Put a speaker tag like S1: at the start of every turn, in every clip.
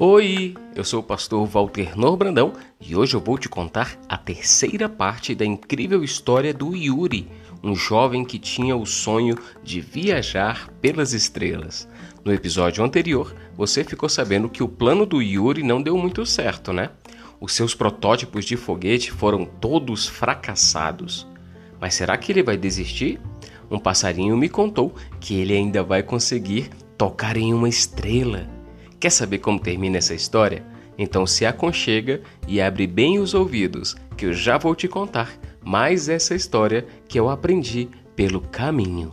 S1: Oi, eu sou o pastor Walter Norbrandão e hoje eu vou te contar a terceira parte da incrível história do Yuri, um jovem que tinha o sonho de viajar pelas estrelas. No episódio anterior, você ficou sabendo que o plano do Yuri não deu muito certo, né? Os seus protótipos de foguete foram todos fracassados. Mas será que ele vai desistir? Um passarinho me contou que ele ainda vai conseguir tocar em uma estrela. Quer saber como termina essa história? Então se aconchega e abre bem os ouvidos, que eu já vou te contar mais essa história que eu aprendi pelo caminho.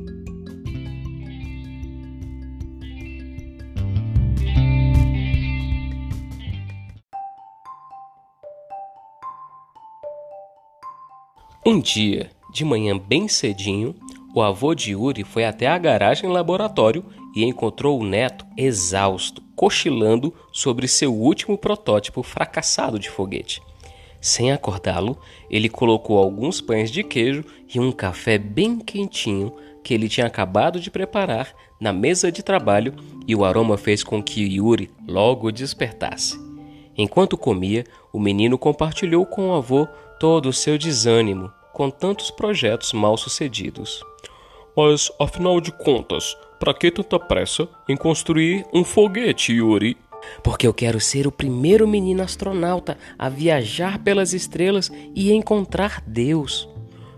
S1: Um dia, de manhã bem cedinho, o avô de Yuri foi até a garagem laboratório e encontrou o neto exausto, cochilando sobre seu último protótipo fracassado de foguete. Sem acordá-lo, ele colocou alguns pães de queijo e um café bem quentinho que ele tinha acabado de preparar na mesa de trabalho e o aroma fez com que Yuri logo despertasse. Enquanto comia, o menino compartilhou com o avô todo o seu desânimo com tantos projetos mal sucedidos.
S2: Mas, afinal de contas, para que tanta pressa em construir um foguete, Yuri?
S3: Porque eu quero ser o primeiro menino astronauta a viajar pelas estrelas e encontrar Deus.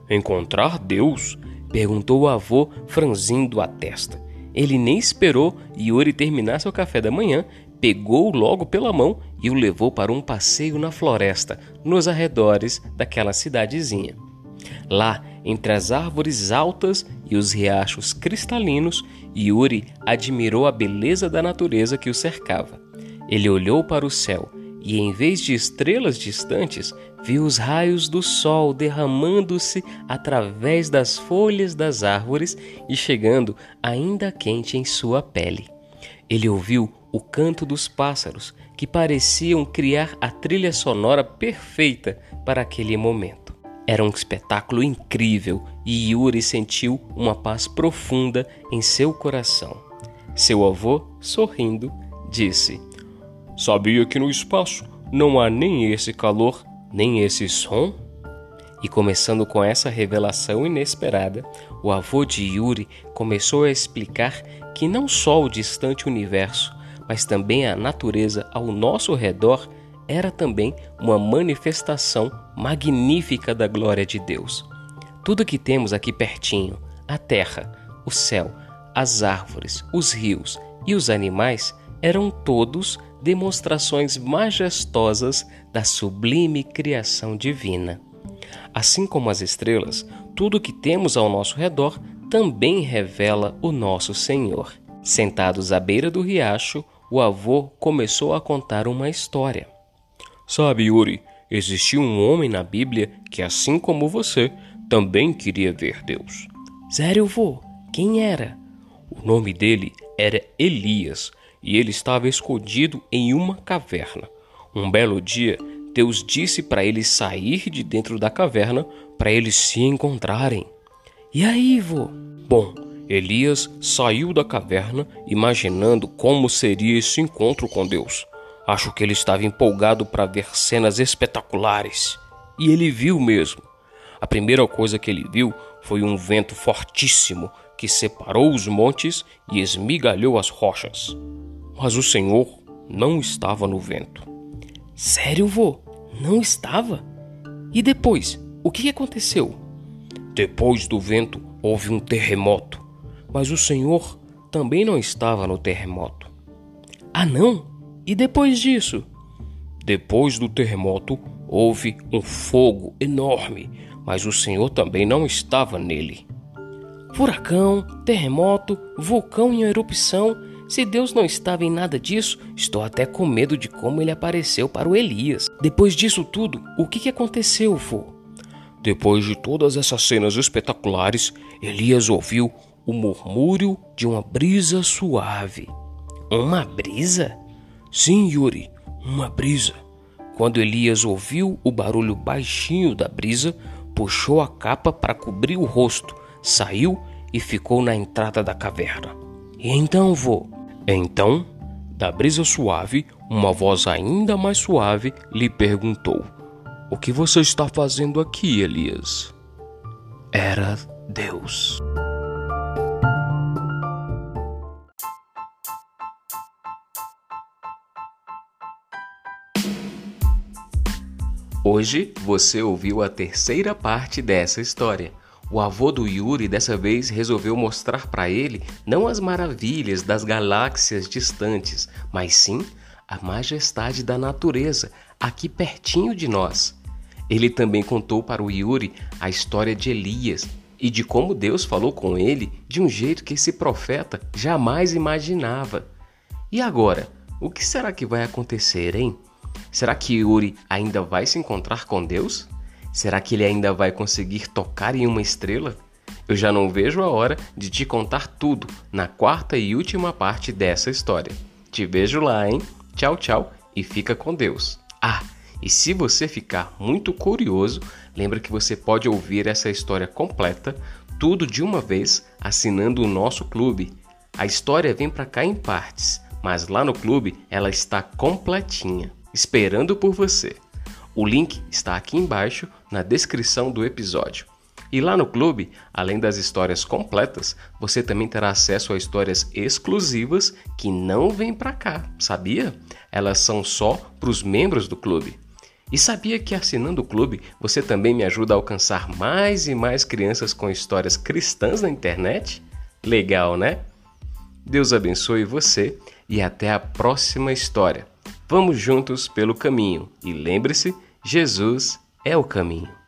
S2: Encontrar Deus?
S3: perguntou o avô, franzindo a testa. Ele nem esperou Yuri terminar seu café da manhã, pegou-o logo pela mão e o levou para um passeio na floresta, nos arredores daquela cidadezinha. Lá, entre as árvores altas e os riachos cristalinos, Yuri admirou a beleza da natureza que o cercava. Ele olhou para o céu e, em vez de estrelas distantes, viu os raios do sol derramando-se através das folhas das árvores e chegando ainda quente em sua pele. Ele ouviu o canto dos pássaros, que pareciam criar a trilha sonora perfeita para aquele momento. Era um espetáculo incrível e Yuri sentiu uma paz profunda em seu coração. Seu avô, sorrindo, disse:
S2: Sabia que no espaço não há nem esse calor, nem esse som?
S3: E começando com essa revelação inesperada, o avô de Yuri começou a explicar que não só o distante universo, mas também a natureza ao nosso redor era também uma manifestação magnífica da glória de Deus. Tudo que temos aqui pertinho, a terra, o céu, as árvores, os rios e os animais, eram todos demonstrações majestosas da sublime criação divina. Assim como as estrelas, tudo que temos ao nosso redor também revela o nosso Senhor. Sentados à beira do riacho, o avô começou a contar uma história.
S2: Sabe, Yuri, existiu um homem na Bíblia que, assim como você, também queria ver Deus.
S3: Sério, vô? Quem era?
S2: O nome dele era Elias e ele estava escondido em uma caverna. Um belo dia, Deus disse para ele sair de dentro da caverna para eles se encontrarem.
S3: E aí, vô?
S2: Bom, Elias saiu da caverna imaginando como seria esse encontro com Deus. Acho que ele estava empolgado para ver cenas espetaculares. E ele viu mesmo. A primeira coisa que ele viu foi um vento fortíssimo que separou os montes e esmigalhou as rochas. Mas o Senhor não estava no vento.
S3: Sério, vô? Não estava? E depois, o que aconteceu?
S2: Depois do vento houve um terremoto, mas o Senhor também não estava no terremoto.
S3: Ah, não? E depois disso?
S2: Depois do terremoto, houve um fogo enorme, mas o Senhor também não estava nele. Furacão, terremoto, vulcão em erupção. Se Deus não estava em nada disso, estou até com medo de como ele apareceu para o Elias. Depois disso tudo, o que, aconteceu, vô?
S3: Depois de todas essas cenas espetaculares, Elias ouviu o murmúrio de uma brisa suave.
S2: Uma brisa?
S3: Sim, Yuri, uma brisa.
S2: Quando Elias ouviu o barulho baixinho da brisa, puxou a capa para cobrir o rosto, saiu e ficou na entrada da caverna.
S3: E então, vô? Então, da brisa suave, uma voz ainda mais suave lhe perguntou: O que você está fazendo aqui, Elias?
S2: Era Deus.
S1: Hoje você ouviu a terceira parte dessa história. O avô do Yuri dessa vez resolveu mostrar para ele não as maravilhas das galáxias distantes, mas sim a majestade da natureza aqui pertinho de nós. Ele também contou para o Yuri a história de Elias e de como Deus falou com ele de um jeito que esse profeta jamais imaginava. E agora, o que será que vai acontecer, hein? Será que Yuri ainda vai se encontrar com Deus? Será que ele ainda vai conseguir tocar em uma estrela? Eu já não vejo a hora de te contar tudo na quarta e última parte dessa história. Te vejo lá, hein? Tchau, tchau e fica com Deus. Ah, e se você ficar muito curioso, lembra que você pode ouvir essa história completa, tudo de uma vez, assinando o nosso clube. A história vem para cá em partes, mas lá no clube ela está completinha esperando por você. O link está aqui embaixo na descrição do episódio. E lá no clube, além das histórias completas, você também terá acesso a histórias exclusivas que não vêm para cá, sabia? Elas são só para os membros do clube. E sabia que assinando o clube você também me ajuda a alcançar mais e mais crianças com histórias cristãs na internet? Legal, né? Deus abençoe você e até a próxima história. Vamos juntos pelo caminho e lembre-se: Jesus é o caminho.